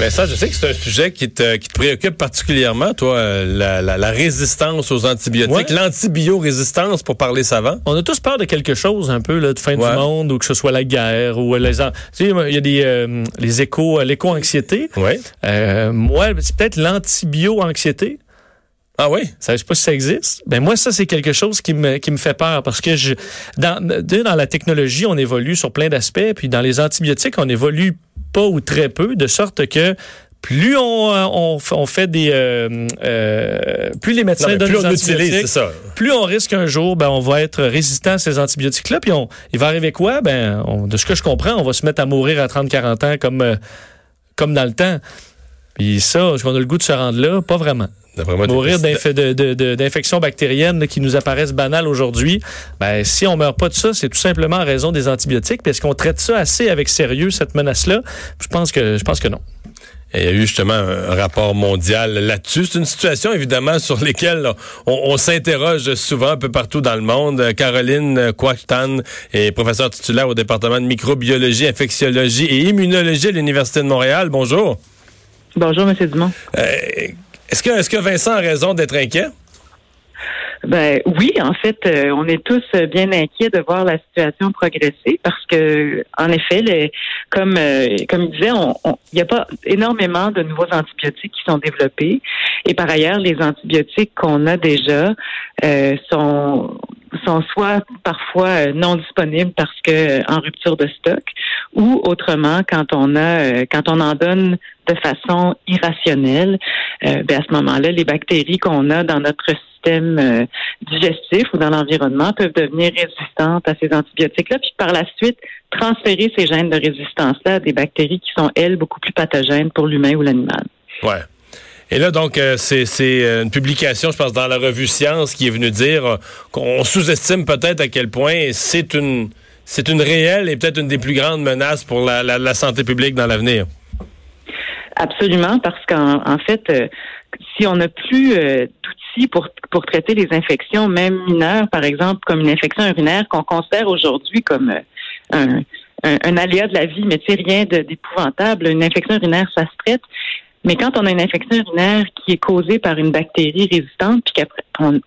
Mais ça, je sais que c'est un sujet qui te, qui te préoccupe particulièrement, toi, euh, la, la, résistance aux antibiotiques, l'antibiorésistance, pour parler savant. On a tous peur de quelque chose un peu, là, de fin du monde, ou que ce soit la guerre, ou les... Tu sais, il y a des euh, les échos, l'éco-anxiété. Ouais. Euh, moi, c'est peut-être l'antibio-anxiété. Ah oui? Ça, je sais pas si ça existe. Ben moi, ça, c'est quelque chose qui me, qui me fait peur parce que je, dans, dans la technologie, on évolue sur plein d'aspects, puis dans les antibiotiques, on évolue pas ou très peu, de sorte que plus on, on, on fait des euh, euh, plus les médecins donnent des antibiotiques, ça. plus on risque un jour ben on va être résistant à ces antibiotiques là puis on il va arriver quoi? Ben de ce que je comprends on va se mettre à mourir à 30 40 ans comme euh, comme dans le temps. Puis ça, est-ce qu'on a le goût de se rendre là? Pas vraiment. Mourir d'infections bactériennes qui nous apparaissent banales aujourd'hui. Ben, si on meurt pas de ça, c'est tout simplement en raison des antibiotiques. Puis est-ce qu'on traite ça assez avec sérieux, cette menace-là? Je pense que, je pense que non. il y a eu justement un rapport mondial là-dessus. C'est une situation évidemment sur laquelle on, s'interroge souvent un peu partout dans le monde. Caroline Quachtan est professeure titulaire au département de microbiologie, infectiologie et immunologie à l'Université de Montréal. Bonjour. Bonjour, M. Dumont. Euh, est-ce que, est-ce que Vincent a raison d'être inquiet? Ben oui, en fait, euh, on est tous bien inquiets de voir la situation progresser parce que, en effet, comme euh, comme il disait, il n'y a pas énormément de nouveaux antibiotiques qui sont développés et par ailleurs, les antibiotiques qu'on a déjà euh, sont sont soit parfois non disponibles parce que en rupture de stock ou autrement quand on a quand on en donne de façon irrationnelle, ben à ce moment-là, les bactéries qu'on a dans notre système euh, digestif ou dans l'environnement peuvent devenir résistantes à ces antibiotiques-là, puis par la suite transférer ces gènes de résistance-là à des bactéries qui sont, elles, beaucoup plus pathogènes pour l'humain ou l'animal. Ouais. Et là, donc, euh, c'est euh, une publication, je pense, dans la revue Science qui est venue dire qu'on sous-estime peut-être à quel point c'est une c'est une réelle et peut-être une des plus grandes menaces pour la, la, santé publique dans l'avenir. Absolument, parce qu'en fait, si on n'a plus pour, pour traiter les infections, même mineures, par exemple, comme une infection urinaire qu'on considère aujourd'hui comme euh, un, un, aléa de la vie, mais c'est rien d'épouvantable. Une infection urinaire, ça se traite. Mais quand on a une infection urinaire qui est causée par une bactérie résistante, puis,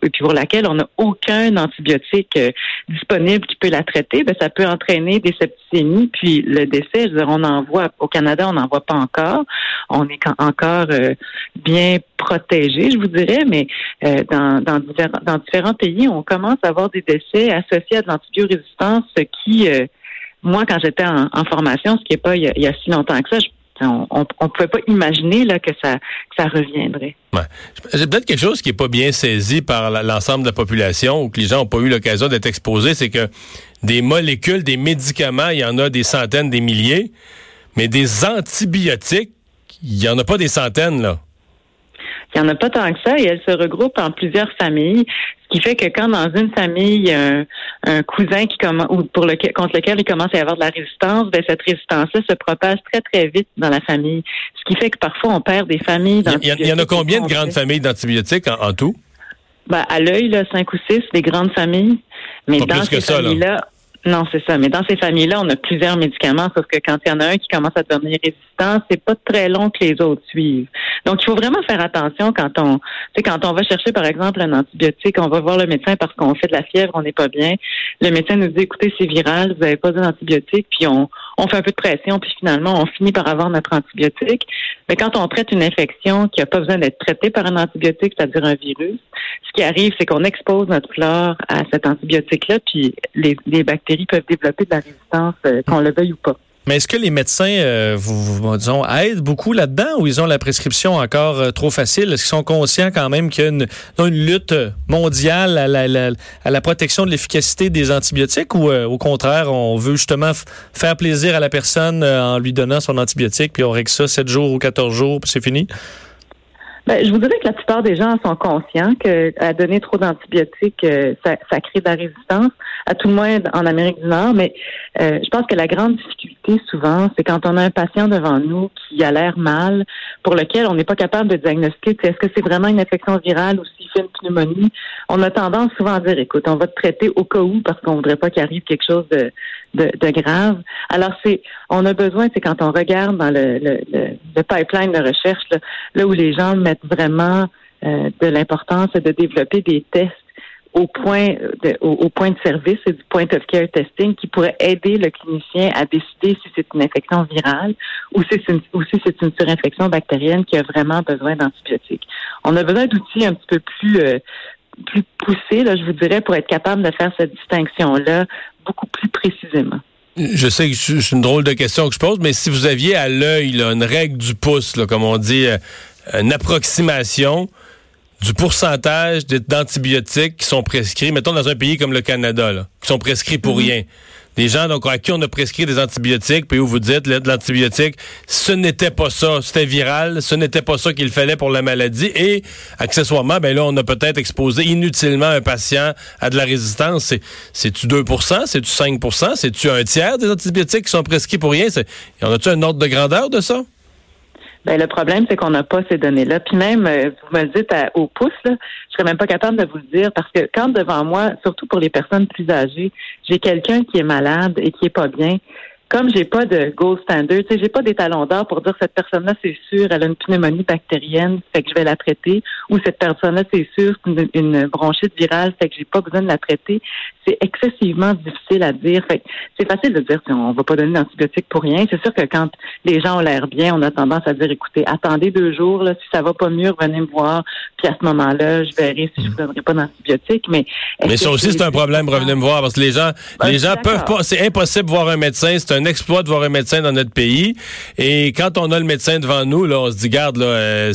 puis pour laquelle on n'a aucun antibiotique euh, disponible qui peut la traiter, ben, ça peut entraîner des septicémies, puis le décès. Je veux dire, on en voit au Canada, on n'en voit pas encore. On est encore euh, bien protégé, je vous dirais, mais euh, dans, dans, dans différents pays, on commence à avoir des décès associés à de l'antibiorésistance, ce qui moi, quand j'étais en, formation, ce qui n'est pas il y, a, si longtemps que ça, je on ne pouvait pas imaginer là, que, ça, ça reviendrait. C'est peut-être quelque chose qui n'est pas bien saisi par l'ensemble de la population ou que les gens n'ont pas eu l'occasion d'être exposés, c'est que des molécules, des médicaments, il y en a des centaines, des milliers, mais des antibiotiques, il n'y en a pas des centaines, là. Il n'y en a pas tant que ça et elles se regroupent en plusieurs familles, ce qui fait que quand dans une famille, il y a un, cousin qui commence ou pour lequel, contre lequel il commence à y avoir de la résistance, ben cette résistance-là se propage très très vite dans la famille, ce qui fait que parfois on perd des familles d'antibiotiques. Il y, en a combien de grandes familles d'antibiotiques en, tout? Ben, à l'œil, là, cinq ou six, des grandes familles. Mais dans ces familles-là, non, c'est ça. Mais dans ces familles-là, on a plusieurs médicaments, sauf que quand il y en a un qui commence à devenir résistant, c'est pas très long que les autres suivent. Donc, il faut vraiment faire attention quand on, quand on va chercher, par exemple, un antibiotique, on va voir le médecin parce qu'on fait de la fièvre, on n'est pas bien. Le médecin nous dit, écoutez, c'est viral, vous n'avez pas d'antibiotique, puis on, on fait un peu de pression, puis finalement, on finit par avoir notre antibiotique. Mais quand on traite une infection qui n'a pas besoin d'être traitée par un antibiotique, c'est-à-dire un virus, ce qui arrive, c'est qu'on expose notre flore à cet antibiotique-là, puis les, bactéries peuvent développer de la résistance, euh, qu'on le veuille ou pas. Mais est-ce que les médecins, euh, vous, disons, aident beaucoup là-dedans ou ils ont la prescription encore euh, trop facile? Est-ce qu'ils sont conscients quand même qu'il y a une, lutte mondiale à la, protection de l'efficacité des antibiotiques ou au contraire, on veut justement faire plaisir à la personne en lui donnant son antibiotique puis on règle ça 7 jours ou 14 jours puis c'est fini? Ben, je vous dirais que la plupart des gens sont conscients que donner trop d'antibiotiques, euh, ça, crée de la résistance, à tout le moins en Amérique du Nord. Mais euh, je pense que la grande difficulté souvent, c'est quand on a un patient devant nous qui a l'air mal, pour lequel on n'est pas capable de diagnostiquer est-ce que c'est vraiment une infection virale ou s'il fait une pneumonie. On a tendance souvent à dire, écoute, on va te traiter au cas où parce qu'on voudrait pas qu'il arrive quelque chose de, de, de grave. Alors c'est, on a besoin, c'est quand on regarde dans le, le, le le pipeline de recherche, là, où les gens mettent vraiment euh, de l'importance de développer des tests au point de, au, point de service et du point of care testing qui pourrait aider le clinicien à décider si c'est une infection virale ou si c'est une, ou si c'est une surinfection bactérienne qui a vraiment besoin d'antibiotiques. On a besoin d'outils un petit peu plus euh, plus poussés, là, je vous dirais, pour être capable de faire cette distinction-là beaucoup plus précisément. Je sais que c'est une drôle de question que je pose, mais si vous aviez à l'œil une règle du pouce, là, comme on dit, euh, une approximation du pourcentage d'antibiotiques qui sont prescrits, mettons dans un pays comme le Canada, là, qui sont prescrits pour mhm. rien. Des gens donc à qui on a prescrit des antibiotiques, puis où vous dites de l'antibiotique, ce n'était pas ça, c'était viral, ce n'était pas ça qu'il fallait pour la maladie, et accessoirement, ben là on a peut-être exposé inutilement un patient à de la résistance. C'est-tu 2% c'est-tu 5% c'est-tu un tiers des antibiotiques qui sont prescrits pour rien? Y en a-tu un ordre de grandeur de ça? Ben, le problème, c'est qu'on n'a pas ces données-là. Puis même, euh, vous me dites au pouce, là, je serais même pas capable de vous le dire parce que quand devant moi, surtout pour les personnes plus âgées, j'ai quelqu'un qui est malade et qui est pas bien, comme j'ai pas de gold standard, tu sais, j'ai pas d'étalon d'or pour dire cette personne-là, c'est sûr, elle a une pneumonie bactérienne, fait que je vais la traiter, ou cette personne-là, c'est sûr, c'est une, bronchite virale, fait que j'ai pas besoin de la traiter. C'est excessivement difficile à dire. Fait c'est facile de dire qu'on va pas donner d'antibiotiques pour rien. C'est sûr que quand les gens ont l'air bien, on a tendance à dire, écoutez, attendez deux jours, là, si ça va pas mieux, venez me voir, puis à ce moment-là, je verrai si je vous donnerai pas d'antibiotiques. Mais, mais ça aussi, c'est un problème, revenez me voir, parce que les gens, ben, les gens peuvent pas, c'est impossible de voir un médecin, c'est un exploit de voir un médecin dans notre pays. Et quand on a le médecin devant nous, là, on se dit, garde, euh,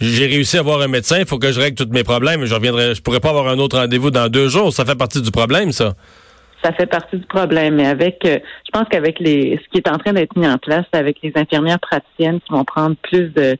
j'ai réussi à voir un médecin, il faut que je règle tous mes problèmes. Je reviendrai, je pourrais pas avoir un autre rendez-vous dans deux jours. Ça fait partie du problème, ça. Ça fait partie du problème. Mais avec, euh, je pense qu'avec les, ce qui est en train d'être mis en place, avec les infirmières praticiennes qui vont prendre plus de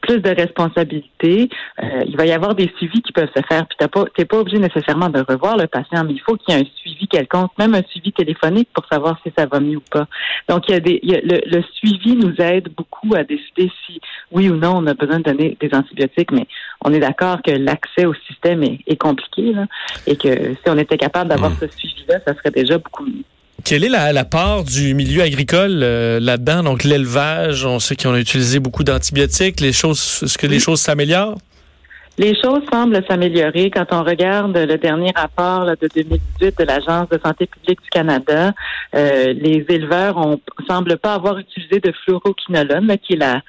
plus de responsabilités. Euh, il va y avoir des suivis qui peuvent se faire. Puis t'as pas, t'es pas obligé nécessairement de revoir le patient, mais il faut qu'il y ait un suivi quelconque, même un suivi téléphonique pour savoir si ça va mieux ou pas. Donc il y a des, le, suivi nous aide beaucoup à décider si oui ou non on a besoin de donner des antibiotiques, mais on est d'accord que l'accès au système est, compliqué là, et que si on était capable d'avoir mmh. ce suivi-là, ça serait déjà beaucoup mieux. Quelle est la, part du milieu agricole euh, là-dedans? Donc l'élevage, on sait qu'on a utilisé beaucoup d'antibiotiques. Les choses, est-ce que les choses s'améliorent? Les choses semblent s'améliorer quand on regarde le dernier rapport de 2018 de l'Agence de santé publique du Canada. Euh, les éleveurs ont semblent pas avoir utilisé de fluoroquinolone, qui est la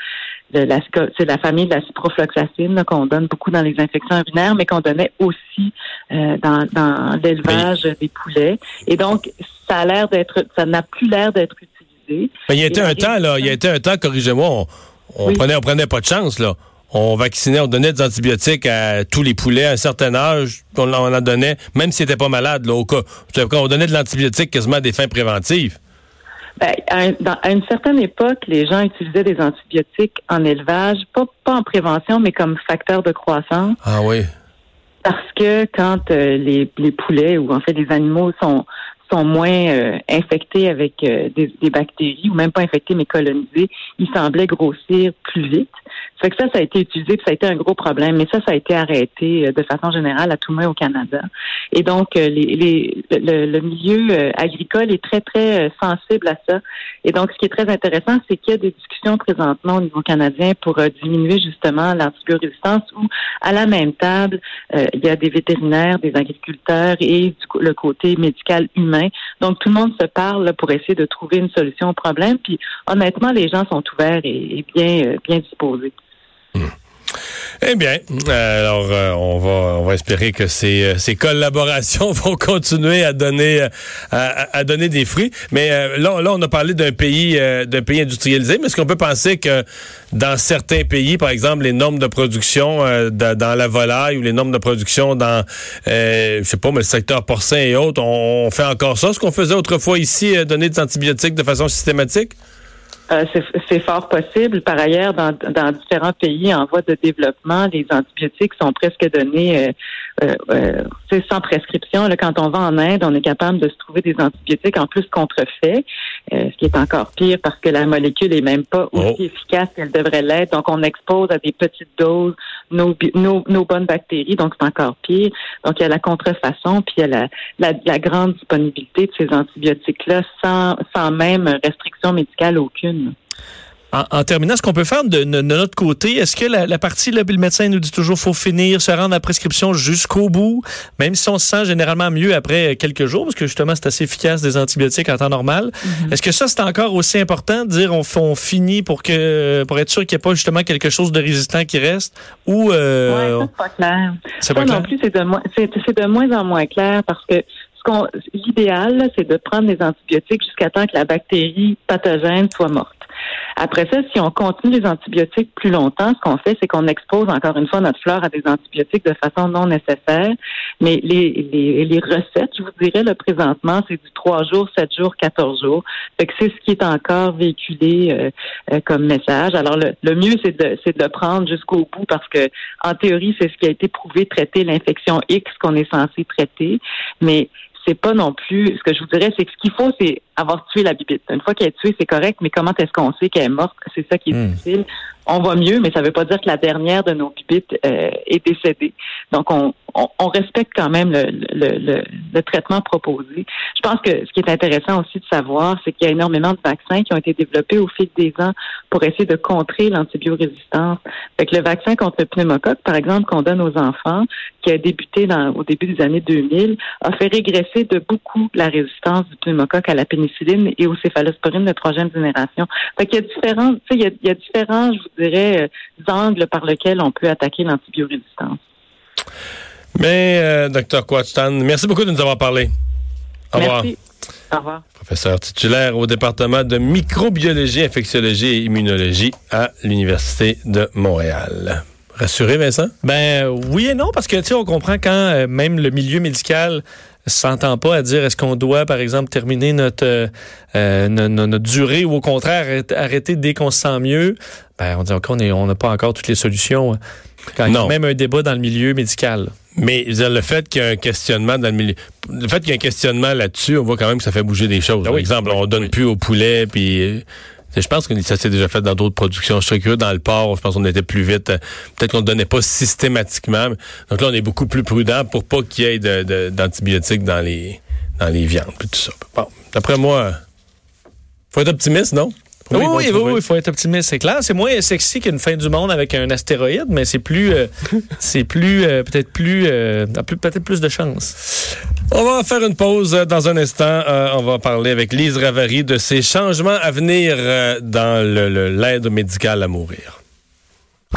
c'est la famille de la ciprofloxacine qu'on donne beaucoup dans les infections urinaires, mais qu'on donnait aussi euh, dans, dans l'élevage des poulets. Et donc, ça a l'air d'être, ça n'a plus l'air d'être utilisé. il y a été un temps, là, il y a été un temps, corrigez-moi, on, prenait, on prenait pas de chance, là. On vaccinait, on donnait des antibiotiques à tous les poulets à un certain âge, on, en donnait, même s'ils n'étaient pas malades, là, au cas. On donnait de l'antibiotique quasiment à des fins préventives. Ben, à, une certaine époque, les gens utilisaient des antibiotiques en élevage, pas, pas en prévention, mais comme facteur de croissance. Ah oui. Parce que quand euh, les, les poulets ou en fait les animaux sont sont moins euh, infectés avec euh, des, bactéries ou même pas infectés mais colonisés, ils semblaient grossir plus vite. Ça fait que ça, ça a été utilisé, puis ça a été un gros problème, mais ça, ça a été arrêté euh, de façon générale à tout monde au Canada. Et donc, le, milieu agricole est très, très sensible à ça. Et donc, ce qui est très intéressant, c'est qu'il y a des discussions présentement au niveau canadien pour diminuer justement l'antibiorésistance où, à la même table, il y a des vétérinaires, des agriculteurs et le côté médical humain. Donc, tout le monde se parle pour essayer de trouver une solution au problème. Puis, honnêtement, les gens sont ouverts et, et bien, bien disposés. Eh bien, euh, alors euh, on va on espérer que ces, euh, collaborations vont continuer à donner à, donner des fruits. Mais là, là, on a parlé d'un pays d'un pays industrialisé, mais est-ce qu'on peut penser que dans certains pays, par exemple, les normes de production dans la volaille ou les normes de production dans je sais pas, mais le secteur porcin et autres, on, fait encore ça, ce qu'on faisait autrefois ici, donner des antibiotiques de façon systématique? Euh, c'est fort possible. Par ailleurs, dans, dans, différents pays en voie de développement, les antibiotiques sont presque donnés euh, euh, euh sans prescription. Là, quand on va en Inde, on est capable de se trouver des antibiotiques en plus contrefaits, ce qui est encore pire parce que la molécule est même pas aussi oh. efficace qu'elle devrait l'être. Donc, on expose à des petites doses nos, nos, nos bonnes bactéries, donc c'est encore pire. Donc, il y a la contrefaçon, puis il y a la, la, la grande disponibilité de ces antibiotiques-là sans, sans même restriction médicale aucune. En, terminant, ce qu'on peut faire de, notre côté, est-ce que la, partie, le médecin nous dit toujours faut finir, se rendre à la prescription jusqu'au bout, même si on se sent généralement mieux après quelques jours, parce que justement, c'est assez efficace des antibiotiques en temps normal. Mm-hmm. Est-ce que ça, c'est encore aussi important de dire on, on finit pour que pour être sûr qu'il n'y ait pas justement quelque chose de résistant qui reste ou euh, c'est pas clair. C'est pas non plus, c'est de, de moins en moins clair parce que l'idéal, c'est de prendre des antibiotiques jusqu'à temps que la bactérie pathogène soit morte. Après ça, si on continue les antibiotiques plus longtemps, ce qu'on fait, c'est qu'on expose encore une fois notre flore à des antibiotiques de façon non nécessaire. Mais les, les, les recettes, je vous dirais, le présentement, c'est du 3 jours, 7 jours, 14 jours. Fait que c'est ce qui est encore véhiculé euh, euh, comme message. Alors, le, le mieux, c'est de, c'est de le prendre jusqu'au bout parce que, en théorie, c'est ce qui a été prouvé, traiter l'infection X qu'on est censé traiter. Mais c'est pas non plus. Ce que je vous dirais, c'est que ce qu'il faut, c'est avoir tué la bibite. Une fois qu'elle est tuée, c'est correct, mais comment est-ce qu'on sait qu'elle est morte? C'est ça qui est hmm. difficile. On va mieux, mais ça ne veut pas dire que la dernière de nos bibites euh, est décédée. Donc, on, on, respecte quand même le, le, le, traitement proposé. Je pense que ce qui est intéressant aussi de savoir, c'est qu'il y a énormément de vaccins qui ont été développés au fil des ans pour essayer de contrer l'antibiorésistance. Fait que le vaccin contre le pneumocoque, par exemple, qu'on donne aux enfants, qui a débuté dans, au début des années 2000, a fait régresser de beaucoup la résistance du pneumocoque à la pénicilline et aux céphalosporines de troisième génération. Fait qu'il y a différents, il y a, il y a différents, je vous dirais, euh, angles par lesquels on peut attaquer l'antibiorésistance. Mais, euh, docteur Quatstan, merci beaucoup de nous avoir parlé. Au revoir. Au revoir. Professeur titulaire au département de microbiologie, infectiologie et immunologie à l'Université de Montréal. Rassuré, Vincent? Ben oui et non, parce que tu sais, on comprend quand euh, même le milieu médical s'entend pas à dire est-ce qu'on doit, par exemple, terminer notre, euh, notre, durée ou au contraire arrêter dès qu'on se sent mieux? Ben, on dit on n'a pas encore toutes les solutions. Quand il y a même un débat dans le milieu médical. Mais le fait qu'il y a un questionnement dans le milieu, le fait qu'il y a un questionnement là-dessus, on voit quand même que ça fait bouger des choses. Ah Par exemple, on donne plus au poulet, puis je pense que ça s'est déjà fait dans d'autres productions. Je dans le porc, je pense qu'on était plus vite. Peut-être qu'on ne donnait pas systématiquement. Donc là, on est beaucoup plus prudent pour pas qu'il y ait d'antibiotiques dans les dans les viandes tout ça. Bon, d'après moi, faut être optimiste, non? Oui, oui, oui, il faut être optimiste, c'est clair. C'est moins sexy qu'une fin du monde avec un astéroïde, mais c'est plus, euh, c'est plus, euh, peut-être plus, euh, peut-être plus de chance. On va faire une pause dans un instant. on va parler avec Lise Ravary de ces changements à venir dans l'aide médicale à mourir.